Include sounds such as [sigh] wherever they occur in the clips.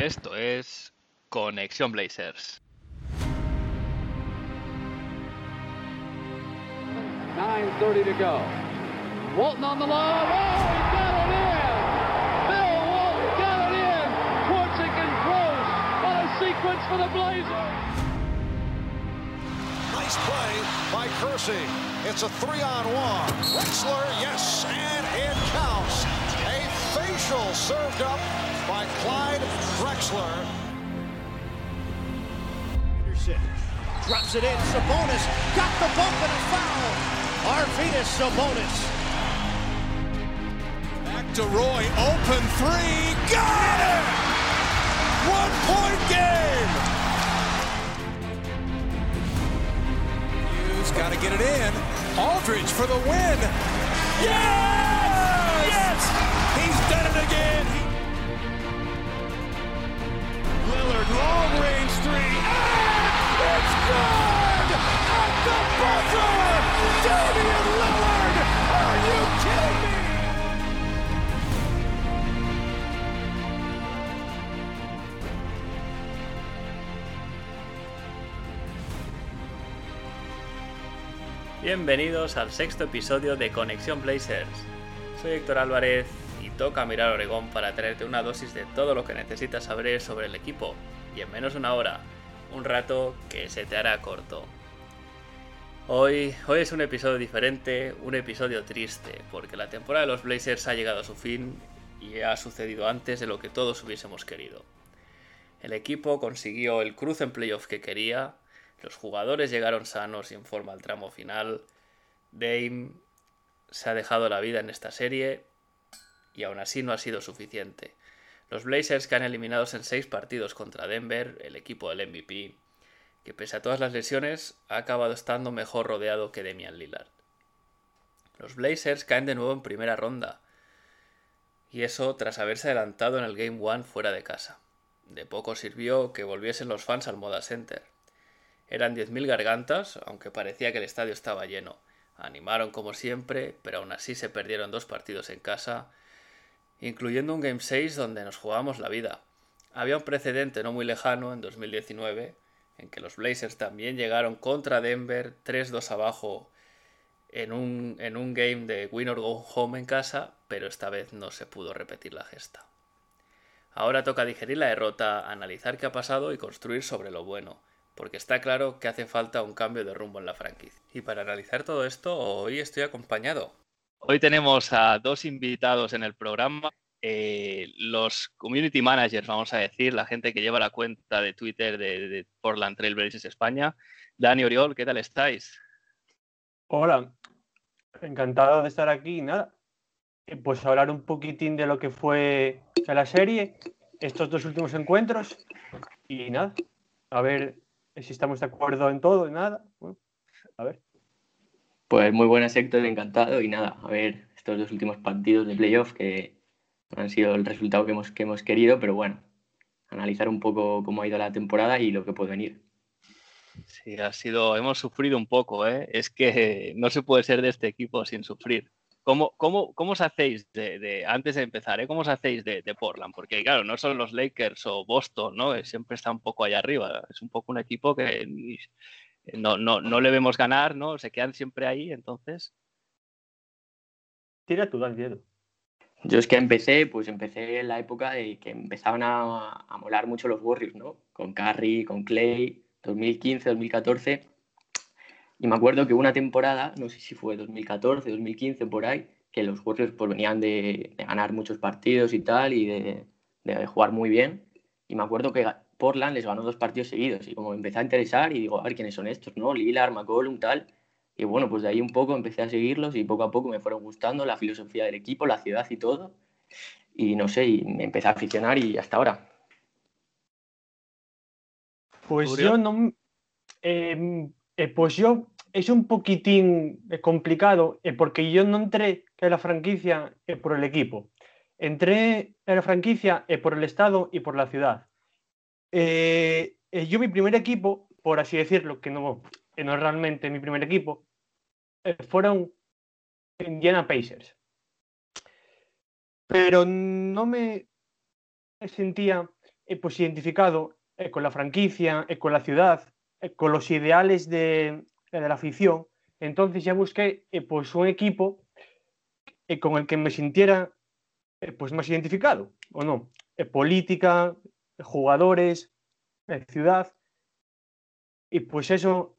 Esto es Conexión Blazers. 9.30 to go. Walton on the line. Oh, he got it in! Bill Walton got it in! Quartzik and Gross. What a sequence for the Blazers! Nice play by Kersey. It's a three on one. Wexler, yes, and it counts. A facial served up by Clyde Drexler. Anderson drops it in. Sabonis got the bump and a foul. Arvidas Sabonis. Back to Roy, open three, got it! One point game! Hughes got to get it in. Aldridge for the win. Yes! Yes! He's done it again. Long range three, and it's good! At the buzzer! Damian Lillard! Are you? Bienvenidos al sexto episodio de Conexión Blazers. Soy Héctor Álvarez y toca mirar Oregón para traerte una dosis de todo lo que necesitas saber sobre el equipo y en menos de una hora, un rato que se te hará corto. Hoy, hoy es un episodio diferente, un episodio triste, porque la temporada de los Blazers ha llegado a su fin y ha sucedido antes de lo que todos hubiésemos querido. El equipo consiguió el cruce en playoff que quería, los jugadores llegaron sanos y en forma al tramo final, Dame se ha dejado la vida en esta serie y aún así no ha sido suficiente. Los Blazers han eliminados en 6 partidos contra Denver, el equipo del MVP, que pese a todas las lesiones ha acabado estando mejor rodeado que Demian Lillard. Los Blazers caen de nuevo en primera ronda, y eso tras haberse adelantado en el Game One fuera de casa. De poco sirvió que volviesen los fans al Moda Center. Eran 10.000 gargantas, aunque parecía que el estadio estaba lleno. Animaron como siempre, pero aún así se perdieron dos partidos en casa, incluyendo un Game 6 donde nos jugábamos la vida. Había un precedente no muy lejano en 2019, en que los Blazers también llegaron contra Denver 3-2 abajo en un, en un game de win or go home en casa, pero esta vez no se pudo repetir la gesta. Ahora toca digerir la derrota, analizar qué ha pasado y construir sobre lo bueno, porque está claro que hace falta un cambio de rumbo en la franquicia. Y para analizar todo esto, hoy estoy acompañado. Hoy tenemos a dos invitados en el programa eh, los community managers, vamos a decir, la gente que lleva la cuenta de Twitter de, de Portland Trail Blazers España. Dani Oriol, ¿qué tal estáis? Hola, encantado de estar aquí. Nada, eh, pues hablar un poquitín de lo que fue la serie, estos dos últimos encuentros y nada, a ver si estamos de acuerdo en todo y nada. Bueno, a ver. Pues muy buenas, Héctor, encantado y nada, a ver estos dos últimos partidos de playoff que han sido el resultado que hemos, que hemos querido, pero bueno, analizar un poco cómo ha ido la temporada y lo que puede venir. Sí, ha sido, hemos sufrido un poco, ¿eh? es que no se puede ser de este equipo sin sufrir. ¿Cómo, cómo, cómo os hacéis de, de antes de empezar, ¿eh? cómo os hacéis de, de, Portland? Porque claro, no son los Lakers o Boston, ¿no? Siempre está un poco allá arriba. Es un poco un equipo que no, no, no le vemos ganar, ¿no? Se quedan siempre ahí, entonces. Tira tú, Daniel. Yo es que empecé, pues empecé en la época de que empezaban a, a molar mucho los Warriors, ¿no? Con Curry, con Clay, 2015, 2014. Y me acuerdo que una temporada, no sé si fue 2014, 2015, por ahí, que los Warriors pues, venían de, de ganar muchos partidos y tal, y de, de, jugar muy bien. Y me acuerdo que Portland les ganó dos partidos seguidos. Y como me empecé a interesar y digo, a ver quiénes son estos, ¿no? Lillard, McCollum, tal. Y bueno, pues de ahí un poco empecé a seguirlos y poco a poco me fueron gustando la filosofía del equipo, la ciudad y todo. Y no sé, y me empecé a aficionar y hasta ahora. Pues yo no. Eh, eh, pues yo es un poquitín complicado eh, porque yo no entré en la franquicia eh, por el equipo. Entré en la franquicia eh, por el estado y por la ciudad. Yo mi primer equipo, por así decirlo, que no, no es realmente mi primer equipo, fueron Indiana Pacers. Pero no me sentía pues identificado con la franquicia, con la ciudad, con los ideales de, de, la afición. Entonces ya busqué pues un equipo con el que me sintiera pues más identificado, ¿o no? política, jugadores, ciudad. Y pues eso,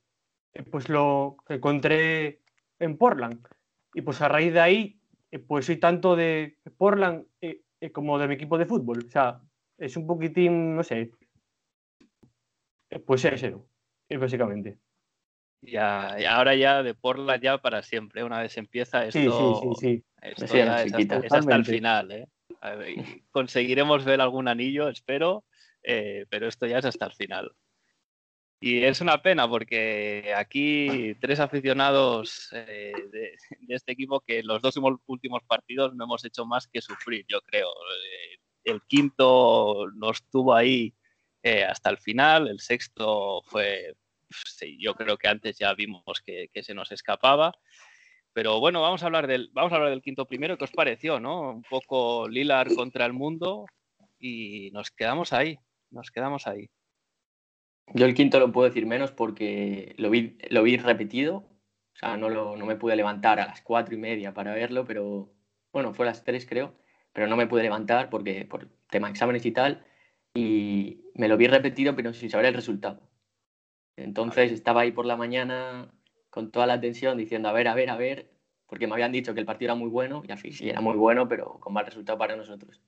pues lo encontré en Portland. Y pues a raíz de ahí, pues soy tanto de Portland como de mi equipo de fútbol. O sea, es un poquitín, no sé, pues eso, básicamente. Ya, y ahora ya de Portland ya para siempre. Una vez empieza esto, sí, sí, sí, esto ya es, hasta, es hasta el final. ¿eh? conseguiremos ver algún anillo, espero, eh, pero esto ya es hasta el final. Y es una pena porque aquí tres aficionados eh, de, este equipo que los dos últimos partidos no hemos hecho más que sufrir, yo creo. Eh, el quinto nos tuvo ahí hasta el final, el sexto fue, yo creo que antes ya vimos que, que se nos escapaba. Pero bueno, vamos a hablar del, vamos a hablar del quinto primero. ¿Qué os pareció, no? Un poco Lilar contra el mundo y nos quedamos ahí, nos quedamos ahí. Yo el quinto lo puedo decir menos porque lo vi, lo vi repetido. O sea, no, lo, no me pude levantar a las cuatro y media para verlo, pero bueno, fue a las tres creo, pero no me pude levantar porque por tema de exámenes y tal. Y me lo vi repetido, pero sin saber el resultado. Entonces estaba ahí por la mañana con toda la atención diciendo, a ver, a ver, a ver, porque me habían dicho que el partido era muy bueno y al fin sí era muy bueno, pero con mal resultado para nosotros.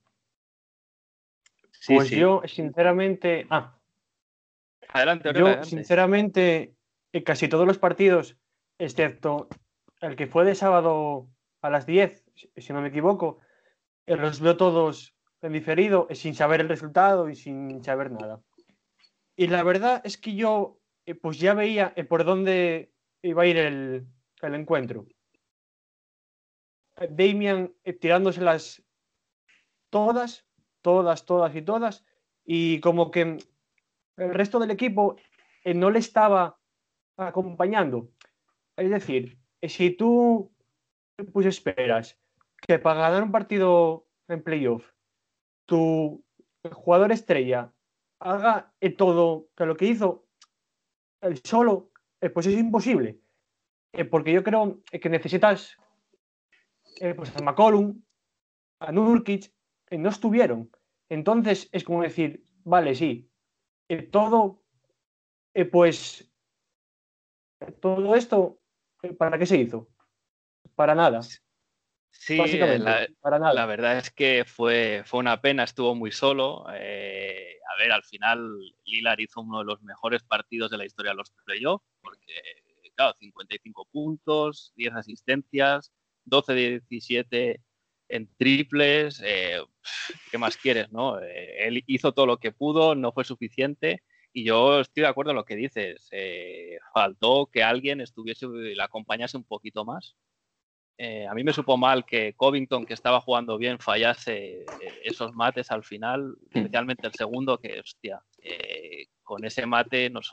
Pues yo, sinceramente. Ah. Adelante, Yo, sinceramente, en casi todos los partidos, excepto el que fue de sábado a las 10, si no me equivoco, eh, los veo todos en diferido, eh, sin saber el resultado y sin saber nada. Y la verdad es que yo, eh, pues ya veía por dónde iba a ir el, el encuentro. Damian eh, tirándoselas todas, todas, todas y todas, y como que el resto del equipo eh, no le estaba acompañando. Es decir, eh, si tú pues esperas que para ganar un partido en playoff tu jugador estrella haga todo lo que hizo el solo, eh, pues es imposible. Eh, porque yo creo que necesitas eh, pues a McCollum, a Nurkic, no estuvieron. Entonces es como decir, vale, sí, todo, pues, todo esto, ¿para qué se hizo? Para nada. Sí, la, para nada. la verdad es que fue, fue una pena, estuvo muy solo. a ver, al final Lilar hizo uno de los mejores partidos de la historia de los playoffs porque, claro, 55 puntos, 10 asistencias, 12 de 17 en triples, eh, ¿qué más quieres, no? Eh, él hizo todo lo que pudo, no fue suficiente y yo estoy de acuerdo en lo que dices. Eh, faltó que alguien estuviese, le acompañase un poquito más. a mí me supo mal que Covington, que estaba jugando bien, fallase esos mates al final, hmm. especialmente el segundo, que, hostia, con ese mate nos,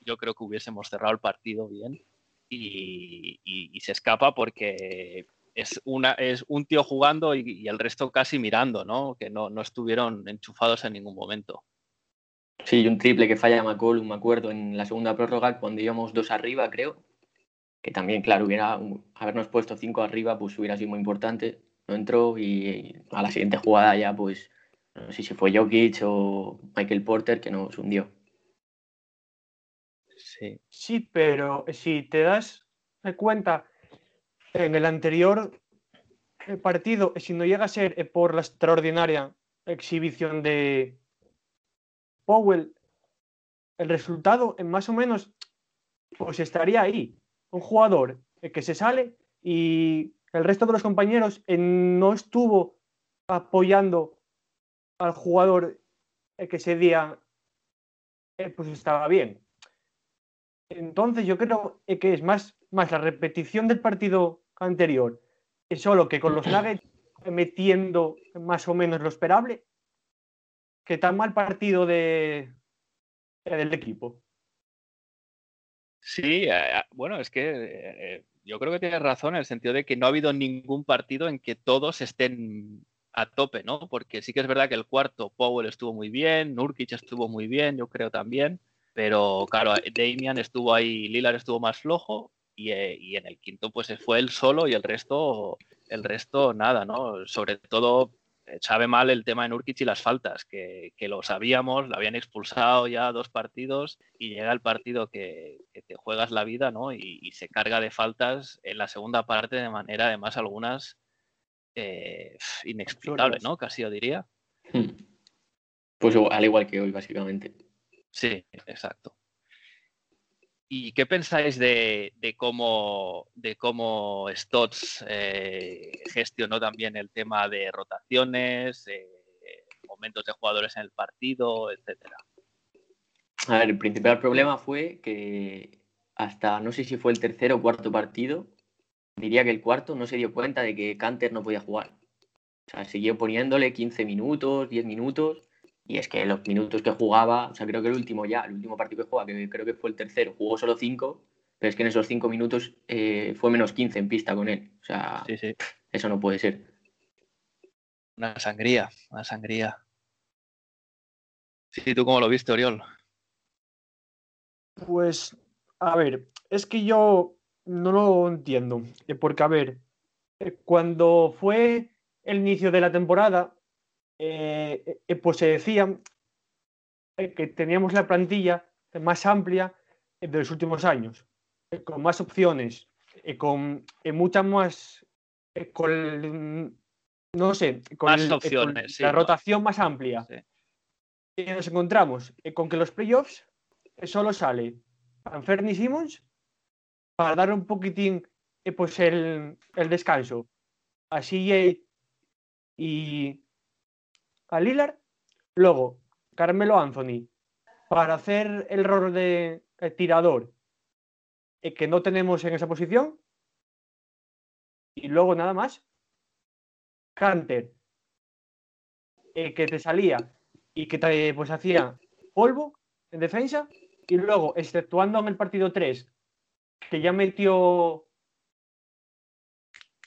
yo creo que hubiésemos cerrado el partido bien y, se escapa porque es, una, es un tío jugando y, el resto casi mirando, ¿no? Que no, estuvieron enchufados en ningún momento. Sí, un triple que falla McCollum, me acuerdo, en la segunda prórroga cuando íbamos dos arriba, creo. Que también, claro, hubiera habernos puesto cinco arriba, pues hubiera sido muy importante. No entró y, a la siguiente jugada ya, pues, no sé si fue Jokic o Michael Porter que nos hundió. Sí. pero si te das cuenta, en el anterior eh, partido, si no llega a ser eh, por la extraordinaria exhibición de Powell, el resultado más o menos pues estaría ahí. Un jugador eh, que se sale y el resto de los compañeros no estuvo apoyando al jugador que ese día pues estaba bien. Entonces yo creo que es más, más la repetición del partido anterior, solo que con los Nuggets metiendo más o menos lo esperable, que tan mal partido de, del equipo. Sí, eh, bueno, es que eh, yo creo que tienes razón en el sentido de que no ha habido ningún partido en que todos estén a tope, ¿no? Porque sí que es verdad que el cuarto Powell estuvo muy bien, Nurkic estuvo muy bien, yo creo también, pero claro, Damian estuvo ahí, Lillard estuvo más flojo y, eh, y, en el quinto pues fue él solo y el resto, el resto nada, ¿no? Sobre todo eh, sabe mal el tema de Nurkic y las faltas, que, que, lo sabíamos, lo habían expulsado ya dos partidos y llega el partido que, que te juegas la vida, ¿no? Y, y, se carga de faltas en la segunda parte de manera además algunas eh, ¿no? Casi yo diría. Hmm. Pues al igual que hoy, básicamente. Sí, exacto. ¿Y qué pensáis de, cómo, de Stotts eh, gestionó también el tema de rotaciones, eh, momentos de jugadores en el partido, etcétera? A ver, el principal problema fue que hasta no sé si fue el tercer o cuarto partido, diría que el cuarto no se dio cuenta de que Canter no podía jugar. O sea, siguió poniéndole 15 minutos, 10 minutos, y es que los minutos que jugaba, o sea, creo que el último ya, el último partido que juega, que creo que fue el tercero, jugó solo 5, pero es que en esos 5 minutos eh, fue menos 15 en pista con él. O sea, sí, sí. eso no puede ser. Una sangría, una sangría. Sí, ¿tú cómo lo viste, Oriol? Pues, a ver, es que yo no lo entiendo. Eh, porque, a ver, eh, cuando fue el inicio de la temporada, eh, eh, pues se decía que teníamos la plantilla más amplia de los últimos años, con más opciones, con muchas más, con, no sé, con, más el, opciones, con sí, la ¿no? rotación más amplia. Sí. Y nos encontramos con que los playoffs solo sale Anferni Simmons para dar un poquitín eh, pues el, el, descanso a CJ y a. Luego, Carmelo Anthony para hacer el rol de el tirador eh, que no tenemos en esa posición. Y luego nada más. Canter eh, que te salía y que te pues hacía polvo en defensa. Y luego, exceptuando en el partido 3, que ya metió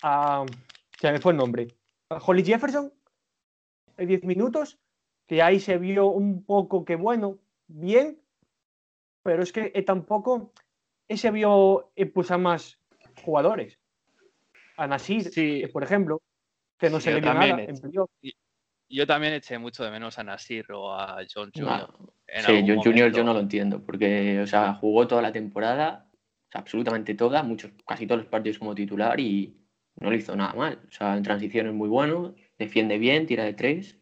a. Se me fue el nombre. A Holly Jefferson. En 10 minutos. Que ahí se vio un poco que, bueno, bien. Pero es que eh, tampoco eh, se vio a más jugadores. A Nasir, Sí. eh, por ejemplo, que no Sí, se le vio nada en. Yo también eché mucho de menos a Nasir o a John. No. en Sí, John Junior yo no lo entiendo, porque, o sea, jugó toda la temporada, o sea, absolutamente toda, muchos, casi todos los partidos como titular y no lo hizo nada mal. O sea, en transición es muy bueno, defiende bien, tira de tres.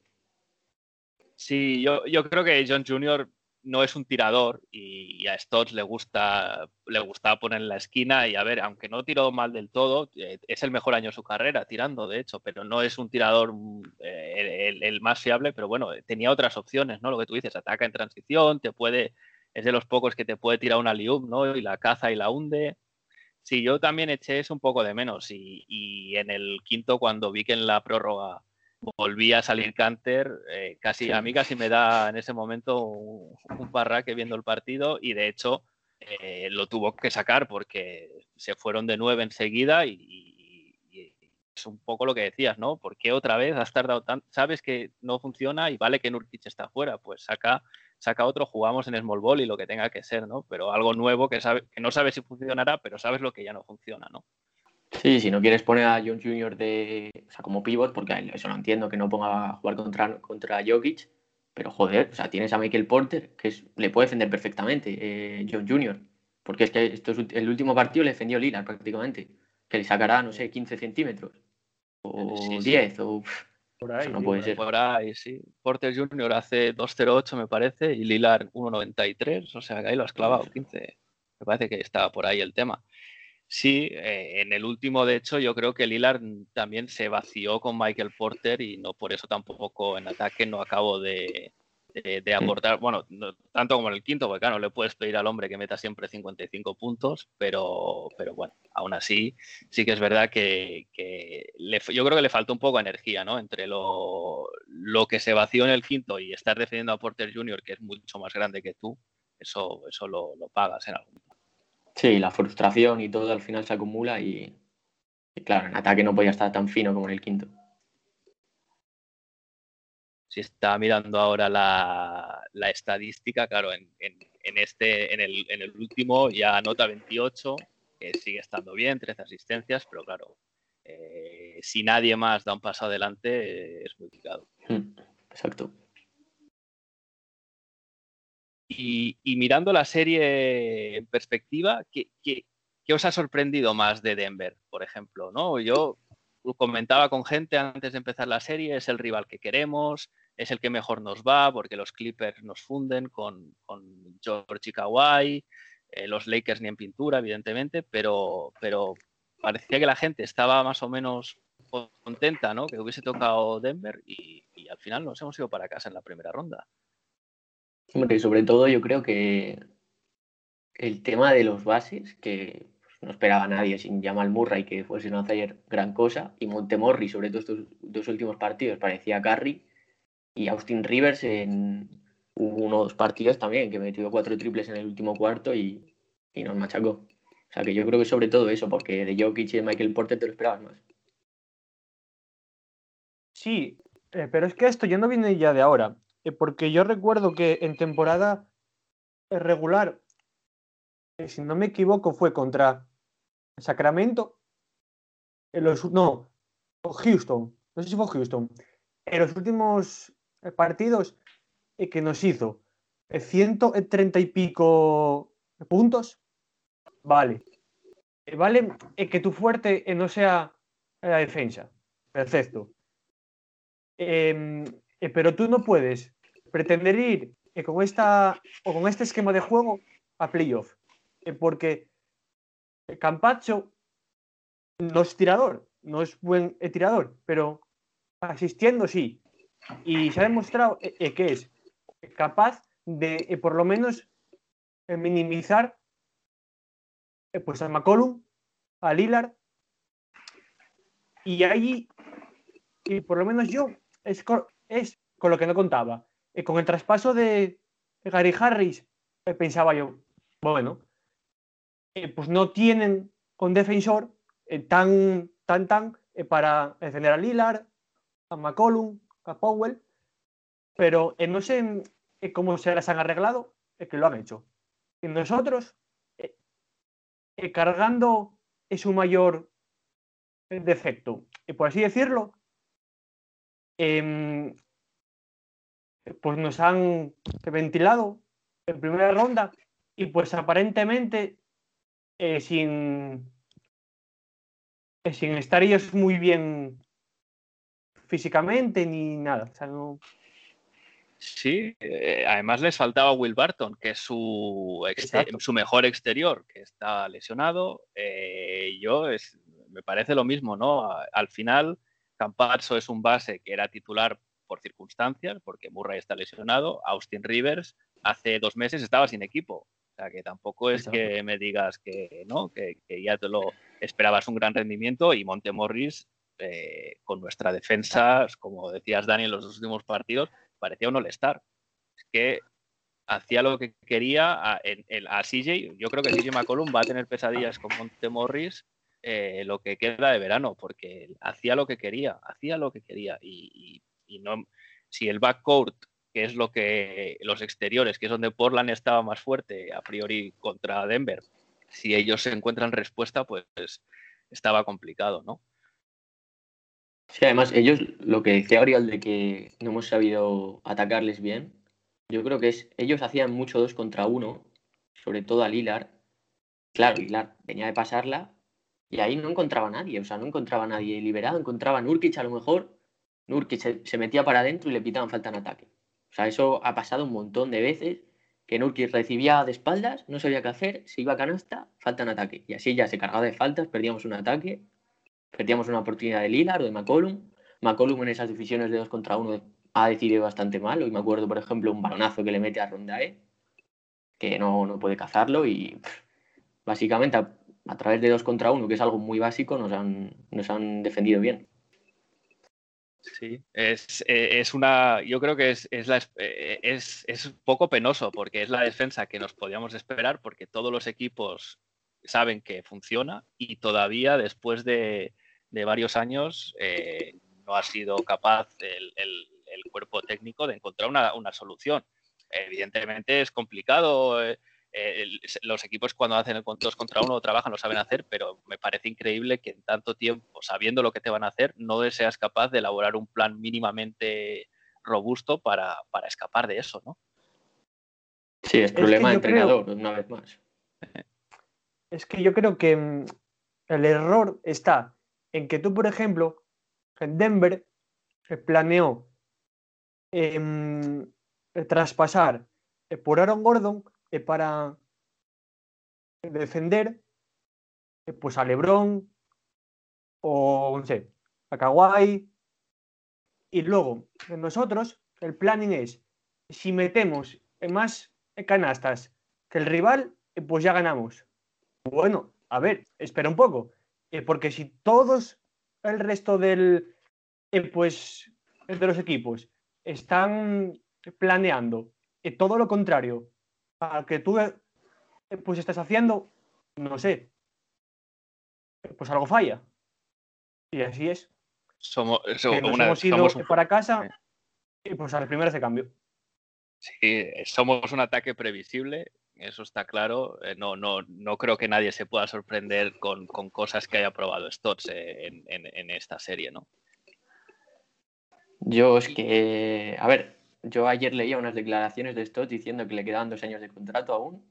Sí, yo, yo creo que John Jr. no es un tirador y, a Stotts le gusta, le gusta poner en la esquina y a ver, aunque no tiró mal del todo, eh, es el mejor año de su carrera tirando, de hecho, pero no es un tirador eh, el, el más fiable, pero bueno, tenía otras opciones, ¿no? Lo que tú dices, ataca en transición, te puede, es de los pocos que te puede tirar una lium, ¿no? Y la caza y la hunde. Sí, yo también eché eso un poco de menos y, y en el quinto cuando vi que en la prórroga volvía a salir Canter, eh, casi, Sí. a mí casi me da en ese momento un, un parraque viendo el partido y de hecho eh, lo tuvo que sacar porque se fueron de nueve enseguida y, y- y es un poco lo que decías, ¿no? ¿Por qué otra vez has tardado tanto? Sabes que no funciona y vale que Nurkic está fuera, pues saca, saca otro, jugamos en small ball y lo que tenga que ser, ¿no? Pero algo nuevo que, sabe, que no sabes si funcionará, pero sabes lo que ya no funciona, ¿no? Sí, si no quieres poner a John Jr. de, o sea, como pivot, porque eso lo entiendo, que no ponga a jugar contra, contra Jokic, pero joder, o sea, tienes a Michael Porter, que es- le puede defender perfectamente eh, John Jr., porque es que esto es, el último partido le defendió Lillard prácticamente, que le sacará, no sé, 15 centímetros, o Sí, sí. 10, o... pff, Por ahí, no sí. puede ser. Por ahí, sí. Porter Jr. hace 2.08, me parece, y Lilar 1.93, o sea que ahí lo has clavado, 15. Me parece que estaba por ahí el tema. Sí, eh, en el último, de hecho, yo creo que Lillard también se vació con Michael Porter y no por eso tampoco en ataque no acabo de, de- de aportar, bueno, no tanto como en el quinto, porque claro, no le puedes pedir al hombre que meta siempre 55 puntos, pero, pero bueno, aún así sí que es verdad que, que le- yo creo que le faltó un poco de energía, ¿no? Entre lo, lo que se vació en el quinto y estar defendiendo a Porter Jr., que es mucho más grande que tú, eso, eso lo, lo pagas en algún momento. Sí, la frustración y todo al final se acumula y, y claro, en ataque no podía estar tan fino como en el quinto. Si está mirando ahora la, estadística, claro, en, este, en el, último ya anota 28, que sigue estando bien, 13 asistencias, pero claro, eh, si nadie más da un paso adelante, eh, es muy complicado. Hmm, exacto. Y, mirando la serie en perspectiva, ¿qué, ¿qué, os ha sorprendido más de Denver, por ejemplo? ¿no? Yo comentaba con gente antes de empezar la serie, es el rival que queremos, es el que mejor nos va porque los Clippers nos funden con, con George y Kawhi, eh, los Lakers ni en pintura, evidentemente, pero, pero parecía que la gente estaba más o menos contenta, ¿no? Que hubiese tocado Denver y, al final nos hemos ido para casa en la primera ronda. Hombre, sobre todo yo creo que el tema de los bases, que no esperaba nadie sin Jamal Murray que fuese a hacer gran cosa, y Montemorri, sobre todo estos dos últimos partidos, parecía Curry, y Austin Rivers en unos partidos también, que metió cuatro triples en el último cuarto y, nos machacó. O sea que yo creo que sobre todo eso, porque de Jokic y de Michael Porter te lo esperabas más. Sí, eh, pero es que esto ya no viene ya de ahora, eh, porque yo recuerdo que en temporada regular, eh, si no me equivoco, fue contra Sacramento, en los, no, Houston, no sé si fue Houston, en los últimos partidos eh, que nos hizo 130 eh, y pico puntos, vale. Vale que tu fuerte no sea la defensa. Perfecto. Em, pero tú no puedes pretender ir con, esta, o con este esquema de juego a playoff. porque Campacho no es tirador, no es buen tirador, pero asistiendo sí, y se ha demostrado eh, eh, que es capaz de eh, por lo menos minimizar pues a McCollum, a Lillard y ahí y por lo menos yo es con, lo que no contaba. Con el traspaso de Gary Harris pensaba yo bueno pues no tienen con defensor tan tan tan para defender a Lillard a McCollum a Powell, pero no sé cómo se las han arreglado, es que lo han hecho. Y nosotros, eh, eh, cargando es su mayor defecto, y por así decirlo, em, pues nos han ventilado en primera ronda y pues aparentemente eh, sin, sin estar ellos muy bien físicamente ni nada. Sí, eh, además les faltaba Will Barton, que es su, su mejor exterior, que está lesionado. Eh, yo es, me parece lo mismo, ¿no? Al final, Campazzo es un base que era titular por circunstancias, porque Murray está lesionado. Austin Rivers hace dos meses estaba sin equipo. O sea, que tampoco es que me digas que, ¿no? que, que ya te lo esperabas un gran rendimiento y Montemorris eh, con nuestra defensa, como decías Dani en los últimos partidos, parecía un all-star. Es que hacía lo que quería a, CJ. Yo creo que CJ McCollum va a tener pesadillas con Monte Morris eh, lo que queda de verano, porque hacía lo que quería, hacía lo que quería. Y, no, si el backcourt, que es lo que los exteriores, que es donde Portland estaba más fuerte a priori contra Denver, si ellos se encuentran respuesta, pues estaba complicado, ¿no? Sí, además, ellos, lo que decía Oriol de que no hemos sabido atacarles bien, yo creo que es, ellos hacían mucho dos contra uno, sobre todo a Lilar. Claro, Lilar venía de pasarla y ahí no encontraba a nadie, o sea, no encontraba a nadie liberado, encontraba a Nurkic a lo mejor, Nurkic se, metía para adentro y le pitaban falta en ataque. O sea, eso ha pasado un montón de veces, que Nurkic recibía de espaldas, no sabía qué hacer, se iba a canasta, falta en ataque. Y así ya se cargaba de faltas, perdíamos un ataque Perdíamos una oportunidad de Lillard o de McCollum. McCollum en esas divisiones de dos contra uno ha decidido bastante mal. Hoy me acuerdo, por ejemplo, un balonazo que le mete a Rondae, que no, no puede cazarlo y básicamente a, través de dos contra uno, que es algo muy básico, nos han, nos han defendido bien. Sí, es, es, una. Yo creo que es, es, la, es, es poco penoso porque es la defensa que nos podíamos esperar porque todos los equipos saben que funciona y todavía después de, de varios años eh, no ha sido capaz el, el cuerpo técnico de encontrar una, una solución. Evidentemente es complicado. eh, eh, el- los equipos cuando hacen el dos contra uno trabajan, lo saben hacer, pero me parece increíble que en tanto tiempo, sabiendo lo que te van a hacer, no seas capaz de elaborar un plan mínimamente robusto para, para escapar de eso, ¿no? Sí, es que problema de yo creo- entrenador, una vez más. Es que yo creo que mm, el error está en que tú, por ejemplo, en Denver se planeó em, eh, traspasar eh, por Aaron Gordon eh, para defender eh, pues a LeBron o no sé, a Kawhi. Y luego, nosotros, el planning es, si metemos eh, más eh, canastas que el rival, eh, pues ya ganamos. Bueno, a ver, espera un poco. Eh, porque si todos el resto del eh, pues de los equipos están planeando eh, todo lo contrario al que tú pues estás haciendo, no sé, pues algo falla. Y así es. Somos, Que nos una- hemos ido somos un- para casa y pues a la primera se cambio. Sí, somos un ataque previsible, eso está claro. Eh, No, no, no creo que nadie se pueda sorprender con, con cosas que haya probado Stotts eh, en, en- en esta serie, ¿no? Yo es que, a ver, yo ayer leía unas declaraciones de Stott diciendo que le quedaban dos años de contrato aún,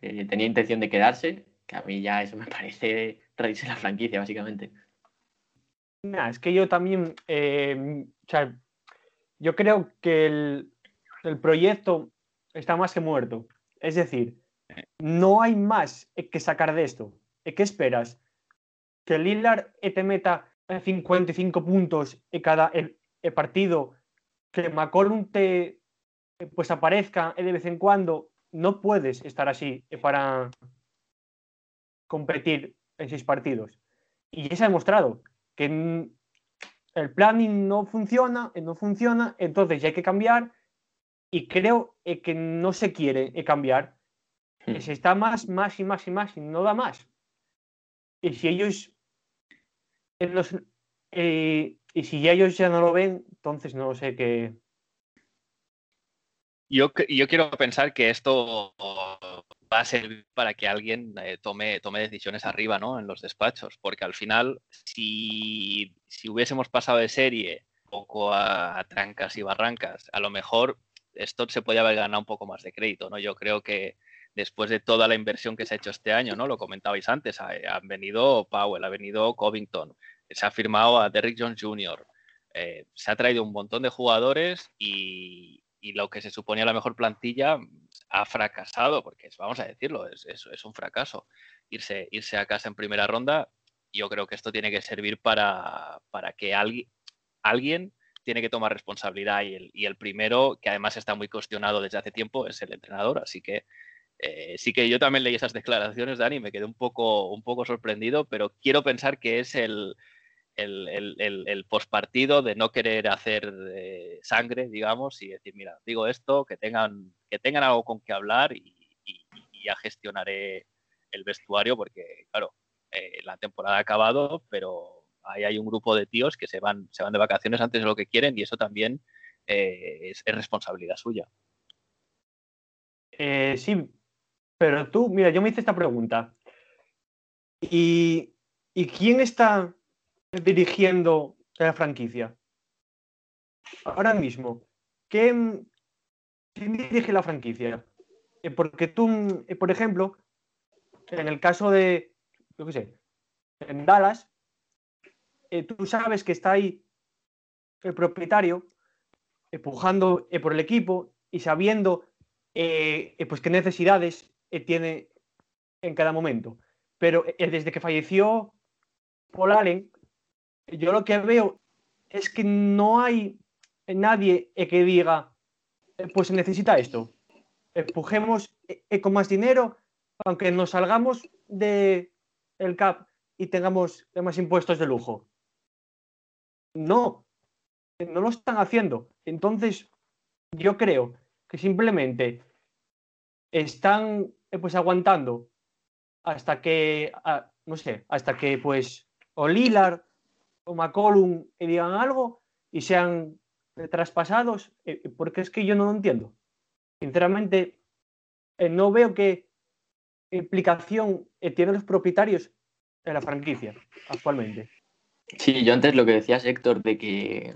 que tenía intención de quedarse, que a mí ya eso me [laughs] parece reírse la franquicia, básicamente. Nah, es que yo también, eh, o sea, yo creo que el, el proyecto está más que muerto. Es decir, no hay más que sacar de esto. ¿Qué esperas? ¿Que Lillard te meta 55 puntos en cada partido? ¿Que McCollum te pues aparezca de vez en cuando? No puedes estar así para competir en seis partidos. Y ya se ha demostrado que el planning no funciona, no funciona, entonces ya hay que cambiar y creo eh, que no se quiere eh, cambiar. Hmm. Se está más, más y más y más y no da más. Y si ellos eh, los- eh, y si ya ellos ya no lo ven, entonces no sé qué. Yo, yo quiero pensar que esto va a servir para que alguien eh, tome, tome decisiones arriba, ¿no? En los despachos, porque al final, si, si hubiésemos pasado de serie un poco a, a trancas y barrancas, a lo mejor esto se podía haber ganado un poco más de crédito, ¿no? Yo creo que después de toda la inversión que se ha hecho este año, ¿no? Lo comentabais antes, ha- han venido Powell, ha venido Covington, se ha firmado a Derrick Jones Jr., eh, se ha traído un montón de jugadores y, lo que se suponía la mejor plantilla ha fracasado, porque vamos a decirlo, es, es- es un fracaso. Irse, irse a casa en primera ronda, yo creo que esto tiene que servir para, para que alguien, alguien tiene que tomar responsabilidad y el, y el primero, que además está muy cuestionado desde hace tiempo, es el entrenador. Así que eh, sí que yo también leí esas declaraciones, Dani, y me quedé un poco, un poco sorprendido, pero quiero pensar que es el, el, el, postpartido de no querer hacer eh, sangre, digamos, y decir, mira, digo esto, que tengan, que tengan algo con que hablar y ya gestionaré el vestuario, porque, claro, eh, la temporada ha acabado, pero ahí hay un grupo de tíos que se van, se van de vacaciones antes de lo que quieren y eso también eh, es, es responsabilidad suya. Eh, sí, pero tú, mira, yo me hice esta pregunta. ¿Y, ¿y quién está dirigiendo la franquicia? Ahora mismo, ¿quién, quién dirige la franquicia? Eh, porque tú, por ejemplo, en el caso de, yo qué sé, en Dallas, eh, tú sabes que está ahí el propietario empujando eh, por el equipo y sabiendo eh, eh, pues qué necesidades eh, tiene en cada momento. Pero eh, desde que falleció Paul Allen, yo lo que veo es que no hay nadie eh, que diga, eh, pues se necesita esto. Empujemos eh, eh, con más dinero, aunque nos salgamos de el cap y tengamos eh, más impuestos de lujo. No, eh, no lo están haciendo. Entonces, yo creo que simplemente están eh, pues aguantando hasta que, ah, no sé, hasta que pues o Lillard o McCollum digan algo y sean traspasados, eh, porque es que yo no lo entiendo. Sinceramente, no veo qué implicación tienen los propietarios en la franquicia actualmente. Sí, yo antes lo que decías, Héctor, de que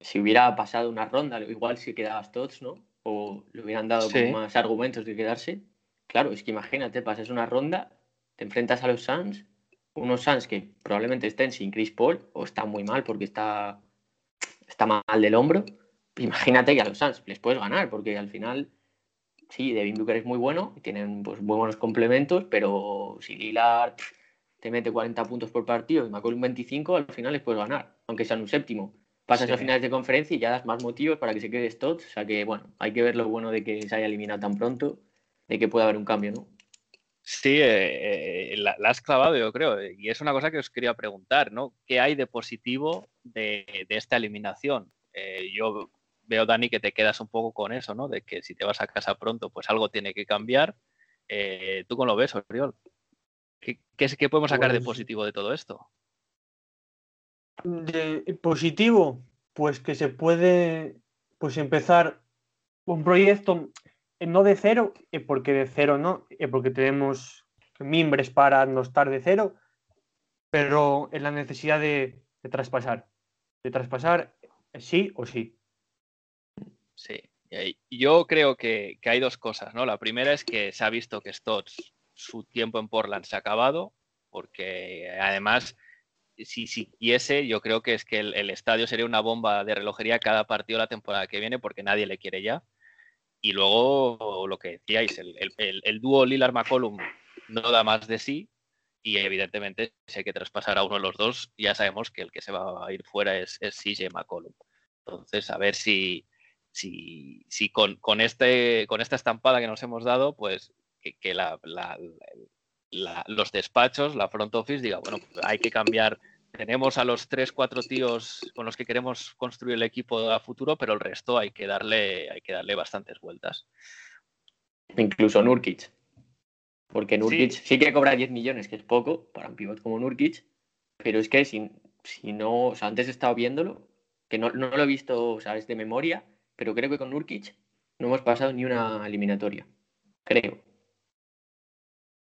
si hubiera pasado una ronda, igual si quedabas todos, ¿no? O le hubieran dado más argumentos de quedarse. Claro, es que imagínate, pasas una ronda, te enfrentas a los Suns, unos Suns que probablemente estén sin Chris Paul o están muy mal porque está, está mal del hombro. Imagínate que a los Suns les puedes ganar porque al final, sí, Devin Booker es muy bueno tienen pues, muy buenos complementos, pero si Lillard te mete 40 puntos por partido y McCollum 25, al final les puedes ganar, aunque sean un séptimo. Pasas a finales de conferencia y ya das más motivos para que se quede Stott. O sea que, bueno, hay que ver lo bueno de que se haya eliminado tan pronto, de que pueda haber un cambio, ¿no? Sí, eh, eh, la, has clavado, yo creo. Y es una cosa que os quería preguntar, ¿no? ¿Qué hay de positivo de, esta eliminación? Eh, yo veo, Dani, que te quedas un poco con eso, ¿no? De que si te vas a casa pronto, pues algo tiene que cambiar. ¿Tú cómo lo ves, Oriol? ¿Qué, podemos sacar de pues positivo de todo esto? De positivo, pues que se puede pues empezar un proyecto eh, no de cero, eh, porque de cero no, eh, porque tenemos mimbres para no estar de cero, pero en la necesidad de, traspasar. De traspasar sí o sí. Sí, yo creo que, que, hay dos cosas, ¿no? La primera es que se ha visto que Stotts su tiempo en Portland se ha acabado, porque además, si siguiese, yo creo que es que el, estadio sería una bomba de relojería cada partido la temporada que viene, porque nadie le quiere ya. Y luego, lo que decíais, el, el, dúo Lillard-McCollum no da más de sí, y evidentemente, si hay que traspasar a uno de los dos, ya sabemos que el que se va a ir fuera es, es CJ McCollum. Entonces, a ver si, si, si con, con, este, con esta estampada que nos hemos dado, pues que, los despachos, la front office, diga, bueno, pues hay que cambiar. Tenemos a los tres, cuatro tíos con los que queremos construir el equipo a futuro, pero el resto hay que darle, hay que darle bastantes vueltas. Incluso Nurkic. Porque Nurkic sí. que cobra 10 millones, que es poco para un pivot como Nurkic, pero es que si, si no, o sea, antes he estado viéndolo, que no, no, lo he visto, sabes, de memoria, pero creo que con Nurkic no hemos pasado ni una eliminatoria. Creo.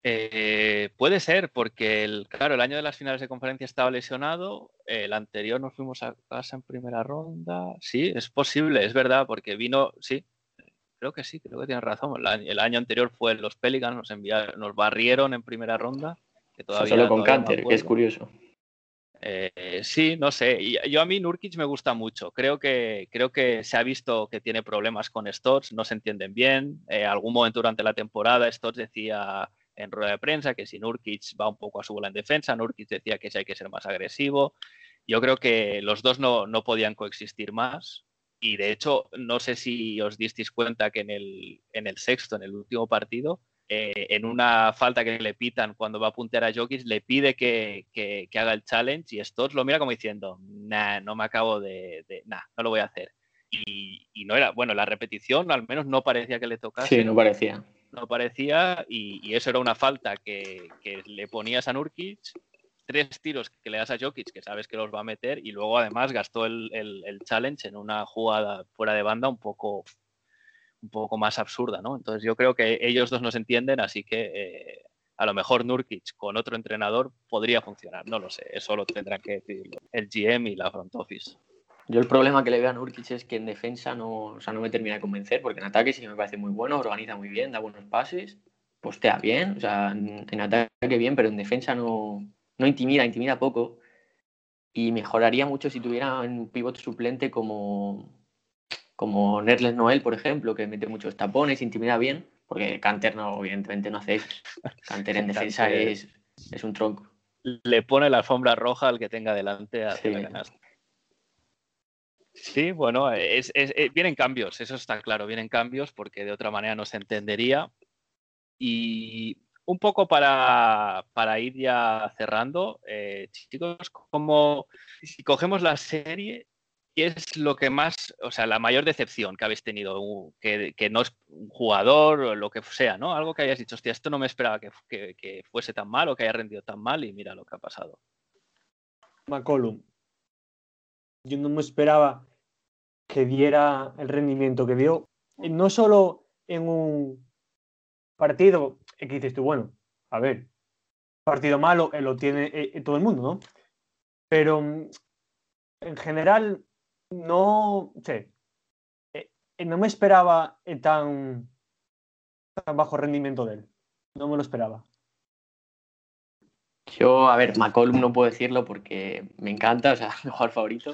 Eh, puede ser, porque el, claro, el año de las finales de conferencia estaba lesionado, el anterior nos fuimos a casa en primera ronda. Sí, es posible, es verdad, porque vino, sí, creo que sí, creo que tienes razón. El año, anterior fue los Pelicans, nos enviaron, nos barrieron en primera ronda. Que todavía, Solo con Canter, que es curioso. Eh, sí, no sé. Yo a mí Nurkic me gusta mucho. Creo que, creo que se ha visto que tiene problemas con Stotts, no se entienden bien. Eh, algún momento durante la temporada Stotts decía en rueda de prensa que si Nurkic va un poco a su bola en defensa, Nurkic decía que si hay que ser más agresivo. Yo creo que los dos no, podían coexistir más. Y de hecho, no sé si os disteis cuenta que en el, en el sexto, en el último partido, eh, en una falta que le pitan cuando va a puntear a Jokic, le pide que, haga el challenge y Stotts lo mira como diciendo, nah, no me acabo de, de nah, no lo voy a hacer. Y, y, no era, bueno, la repetición al menos no parecía que le tocase. Sí, no parecía no parecía y, eso era una falta que, le ponías a Nurkic, tres tiros que le das a Jokic que sabes que los va a meter y luego además gastó el, challenge en una jugada fuera de banda un poco, un poco más absurda, ¿no? Entonces yo creo que ellos dos no se entienden, así que eh, a lo mejor Nurkic con otro entrenador podría funcionar, no lo sé, eso lo tendrán que decir el GM y la front office. Yo el problema que le veo a Nurkic es que en defensa no, o sea, no me termina de convencer, porque en ataque sí me parece muy bueno, organiza muy bien, da buenos pases, postea bien, o sea, en, ataque bien, pero en defensa no, no intimida, intimida poco. Y mejoraría mucho si tuviera un pivot suplente como, como Nerles Noel, por ejemplo, que mete muchos tapones, intimida bien, porque Canter no, evidentemente no hace eso. Canter en [laughs] defensa es, es un tronco. Le pone la alfombra roja al que tenga delante a la canasta. Sí, bueno, eh, vienen cambios, eso está claro, vienen cambios porque de otra manera no se entendería. Y un poco para, ir ya cerrando, eh, chicos, como si cogemos la serie, ¿qué es lo que más, o sea, la mayor decepción que habéis tenido? Que, no es un jugador o lo que sea, ¿no? Algo que hayas dicho, hostia, esto no me esperaba que, que fuese tan mal o que haya rendido tan mal y mira lo que ha pasado. McCollum yo no me esperaba que diera el rendimiento que dio, no solo en un partido que dices tú, bueno, a ver, partido malo eh, lo tiene eh, todo el mundo, ¿no? Pero mm, en general no sé, eh, no me esperaba tan, tan bajo rendimiento de él, no me lo esperaba. Yo, a ver, McCollum no puedo decirlo porque me encanta, o sea, [laughs] mi jugador favorito,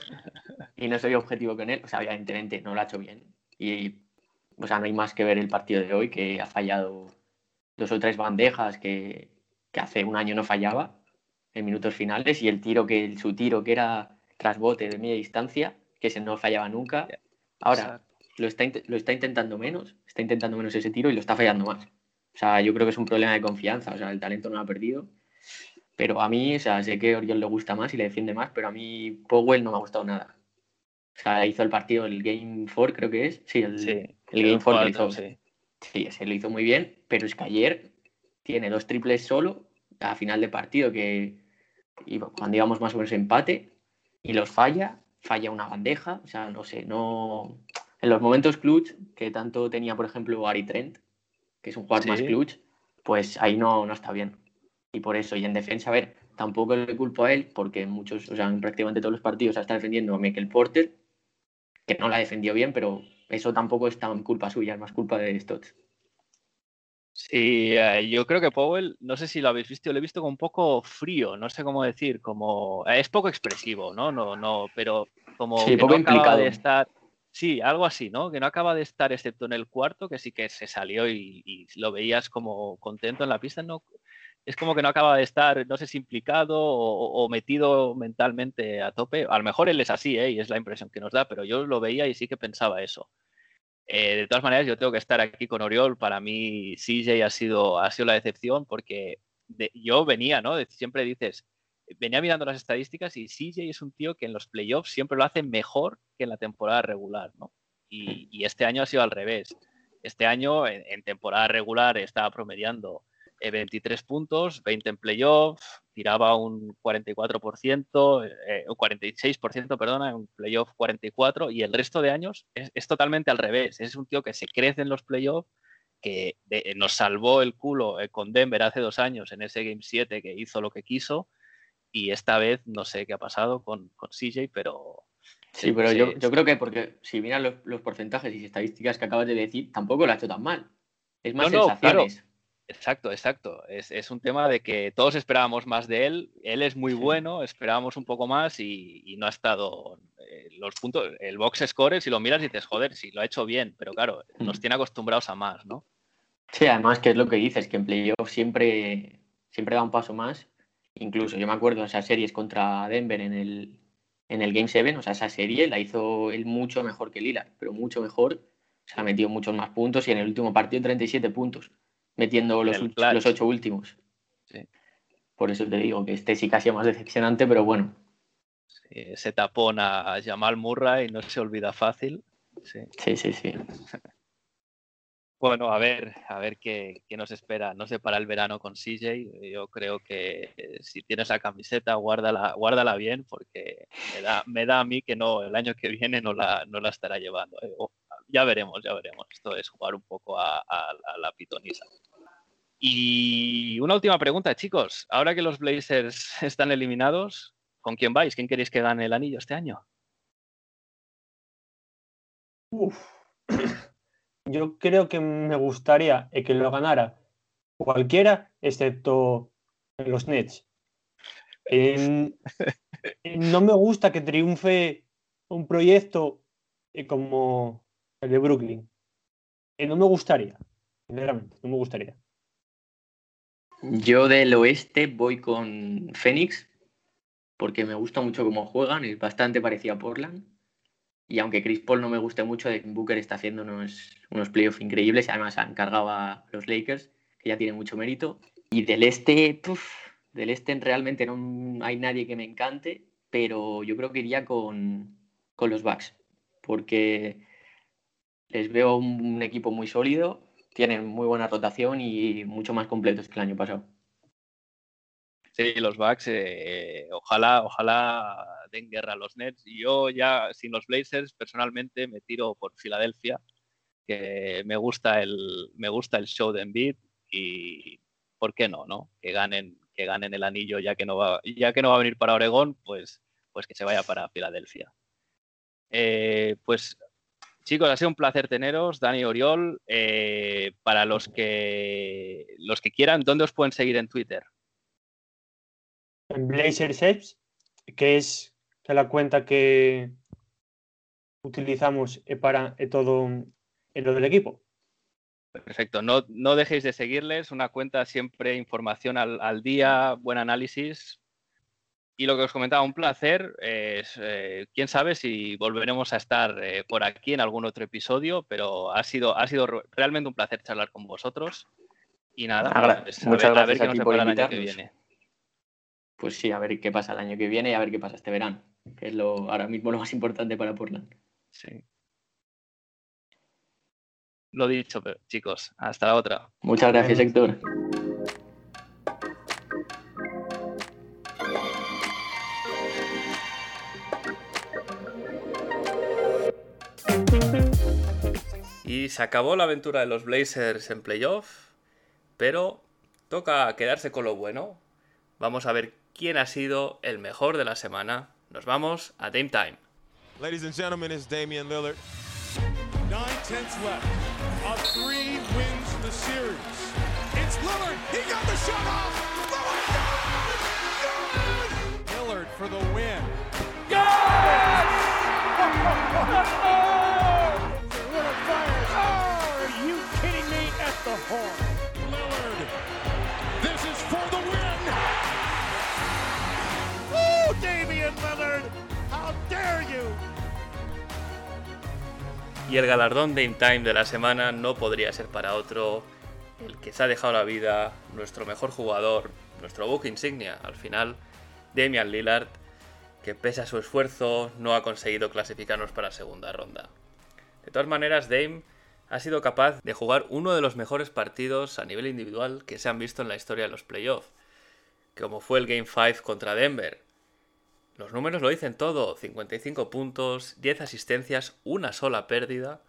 y no soy objetivo con él. O sea, evidentemente no lo ha hecho bien. Y, o sea, no hay más que ver el partido de hoy, que ha fallado dos o tres bandejas que, que hace un año no fallaba en minutos finales, y el tiro que, su tiro que era tras bote de media distancia, que ese no fallaba nunca. Ahora, lo está, lo está intentando menos, está intentando menos ese tiro y lo está fallando más. O sea, yo creo que es un problema de confianza, o sea, el talento no lo ha perdido pero a mí, o sea, sé que Oriol le gusta más y le defiende más, pero a mí Powell no me ha gustado nada. O sea, hizo el partido, el Game 4 creo que es. Sí, el, Game 4 lo hizo. Sí. sí, ese lo hizo muy bien, pero es que ayer tiene dos triples solo a final de partido que cuando íbamos más o menos empate y los falla, falla una bandeja, o sea, no sé, no... En los momentos clutch, que tanto tenía, por ejemplo, Ari Trent, que es un jugador más clutch, pues ahí no, no está bien y por eso. Y en defensa, a ver, tampoco le culpo a él, porque en muchos, o sea, en prácticamente todos los partidos está defendiendo a Michael Porter, que no la defendió bien, pero eso tampoco es tan culpa suya, es más culpa de Stotts. Sí, eh, yo creo que Powell, no sé si lo habéis visto, lo he visto como un poco frío, no sé cómo decir, como es poco expresivo, ¿no? No, no, pero como que poco no acaba de estar, sí, algo así, ¿no? Que no acaba de estar, excepto en el cuarto, que sí que se salió y, y lo veías como contento en la pista, no, es como que no acaba de estar, no sé si implicado o, metido mentalmente a tope. A lo mejor él es así, ¿eh? y es la impresión que nos da, pero yo lo veía y sí que pensaba eso. Eh, de todas maneras, yo tengo que estar aquí con Oriol. Para mí, CJ ha sido, ha sido la decepción porque yo venía, ¿no? Siempre dices, venía mirando las estadísticas y CJ es un tío que en los playoffs siempre lo hace mejor que en la temporada regular, ¿no? Y, este año ha sido al revés. Este año, en temporada regular, estaba promediando 23 eh, puntos, 20 en playoff, tiraba un 44%, eh, un 46%, perdona, en playoff 44, y el resto de años es, totalmente al revés. Es un tío que se crece en los playoffs, que nos salvó el culo eh, con Denver hace dos años en ese Game 7 que hizo lo que quiso, y esta vez no sé qué ha pasado con, con CJ, pero... Sí, pero yo, yo, creo que porque si miras los, los, porcentajes y estadísticas que acabas de decir, tampoco lo ha hecho tan mal. Es más sensaciones. Exacto, exacto. Es, un tema de que todos esperábamos más de él. Él es muy bueno, esperábamos un poco más y, no ha estado. Eh, los puntos, el box score, si lo miras dices, joder, sí, lo ha hecho bien, pero claro, nos mm. tiene acostumbrados a más, ¿no? Sí, además, que es lo que dices, que en playoff siempre, siempre da un paso más. Incluso yo me acuerdo de esas series contra Denver en el, en el Game 7, o sea, esa serie la hizo él mucho mejor que Lila, pero mucho mejor. Se ha metido muchos más puntos y en el último partido 37 puntos metiendo los, los ocho últimos. Por eso te digo que este sí casi más decepcionante, pero bueno. se tapona a Jamal Murray y no se olvida fácil. Sí, sí, sí. [laughs] Bueno, a ver, a ver qué, nos espera. No sé para el verano con CJ. Yo creo que eh, si tienes la camiseta, guárdala, guárdala bien, porque me da, me da a mí que no, el año que viene no la, no la estará llevando. ¿eh? Ya veremos, ya veremos. Esto es jugar un poco a la pitonisa. Y una última pregunta, chicos. Ahora que los Blazers [laughs] están eliminados, ¿con quién vais? ¿Quién queréis que gane el anillo este año? [clears throat] Yo creo que me gustaría que lo ganara cualquiera, excepto los Nets. [laughs] no me gusta que triunfe un proyecto eh, como el de Brooklyn. No me gustaría, sinceramente, no me gustaría. Yo del oeste voy con Phoenix, porque me gusta mucho cómo juegan, es bastante parecido a Portland. Y aunque Chris Paul no me guste mucho, Booker está haciendo unos, unos playoffs increíbles además han cargado a los Lakers, que ya tienen mucho mérito. Y del este, del este realmente no hay nadie que me encante, pero yo creo que iría con, con los Bucks, porque les veo un equipo muy sólido tienen muy buena rotación y mucho más completos que el año pasado. Sí, los Bucks, eh, ojalá, ojalá den guerra a los Nets. Yo ya, sin los Blazers, personalmente me tiro por Filadelfia, que me gusta el, me gusta el show de Embiid y ¿por qué no, no? Que ganen, que ganen el anillo ya que no va, ya que no va a venir para Oregón, pues, pues que se vaya para Filadelfia. Eh, pues chicos, ha sido un placer teneros, Dani Oriol. Eh, para los que los que quieran, ¿dónde os pueden seguir en Twitter? En Blazers que es la cuenta que utilizamos para todo lo del equipo. Perfecto, no, no, dejéis de seguirles, una cuenta siempre información al, día, buen análisis. Y lo que os comentaba, un placer. Es, eh, quién sabe si volveremos a estar eh, por aquí en algún otro episodio, pero ha sido, ha sido realmente un placer charlar con vosotros. Y nada, pues, muchas a ver, qué nos el año que viene. Pues sí, a ver qué pasa el año que viene y a ver qué pasa este verano, que es lo ahora mismo lo más importante para Portland. Sí. Lo dicho, chicos, hasta la otra. Muchas gracias, Héctor. Y se acabó la aventura de los Blazers en playoff, pero toca quedarse con lo bueno. Vamos a ver quién ha sido el mejor de la semana. Nos vamos a Dame Time. Ladies and gentlemen, it's Damian Lillard. Nine tenths left. A three wins the series. It's Lillard. He got the shot off. Lillard, yes! Lillard for the win. Yes! [laughs] the horn. Lillard. This is for the win. Woo, Damian Lillard. How dare you? Y el galardón de In Time de la semana no podría ser para otro, el que se ha dejado la vida, nuestro mejor jugador, nuestro book insignia, al final, Damian Lillard, que pese a su esfuerzo no ha conseguido clasificarnos para la segunda ronda. De todas maneras, Dame ha sido capaz de jugar uno de los mejores partidos a nivel individual que se han visto en la historia de los playoffs, como fue el Game 5 contra Denver, los números lo dicen todo, 55 puntos, 10 asistencias, una sola pérdida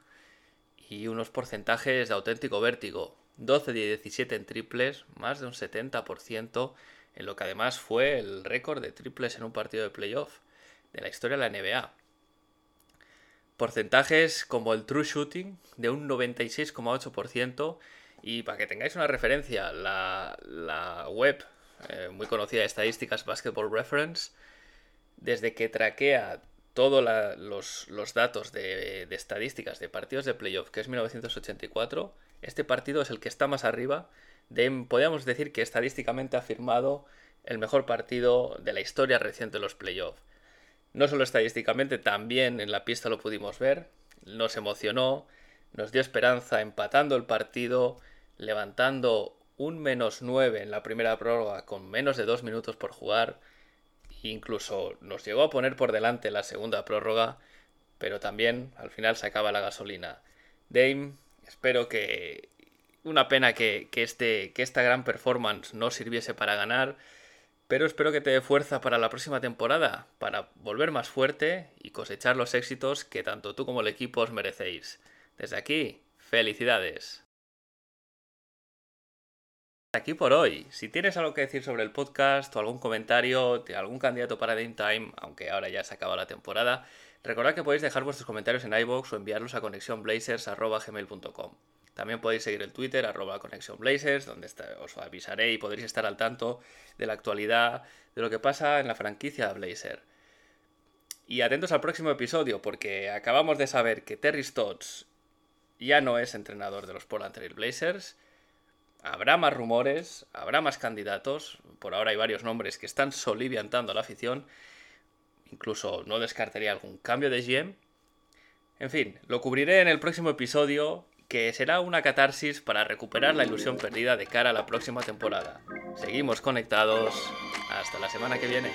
y unos porcentajes de auténtico vértigo. 12 de 17 en triples, más de un 70%, en lo que además fue el récord de triples en un partido de playoff de la historia de la NBA. Porcentajes como el true shooting de un 96,8% y para que tengáis una referencia, la, web eh, muy conocida de estadísticas Basketball Reference desde que traquea todos los, datos de, estadísticas de partidos de playoff, que es 1984, este partido es el que está más arriba. De, podríamos decir que estadísticamente ha firmado el mejor partido de la historia reciente de los playoffs. No solo estadísticamente, también en la pista lo pudimos ver. Nos emocionó, nos dio esperanza empatando el partido, levantando un menos 9 en la primera prórroga con menos de dos minutos por jugar Incluso nos llegó a poner por delante la segunda prórroga, pero también al final se acaba la gasolina. Dame, espero que... Una pena que, este, que esta gran performance no sirviese para ganar, pero espero que te dé fuerza para la próxima temporada, para volver más fuerte y cosechar los éxitos que tanto tú como el equipo os merecéis. Desde aquí, felicidades aquí por hoy. Si tienes algo que decir sobre el podcast o algún comentario de algún candidato para Dame Time, aunque ahora ya se acaba la temporada, recordad que podéis dejar vuestros comentarios en iVoox o enviarlos a conexionblazers.com. También podéis seguir el Twitter, arroba conexionblazers, donde os avisaré y podréis estar al tanto de la actualidad, de lo que pasa en la franquicia Blazer. Y atentos al próximo episodio, porque acabamos de saber que Terry Stotts ya no es entrenador de los Portland Trail Blazers, Habrá más rumores, habrá más candidatos. Por ahora hay varios nombres que están soliviantando a la afición. Incluso no descartaría algún cambio de GM. En fin, lo cubriré en el próximo episodio, que será una catarsis para recuperar la ilusión perdida de cara a la próxima temporada. Seguimos conectados. Hasta la semana que viene.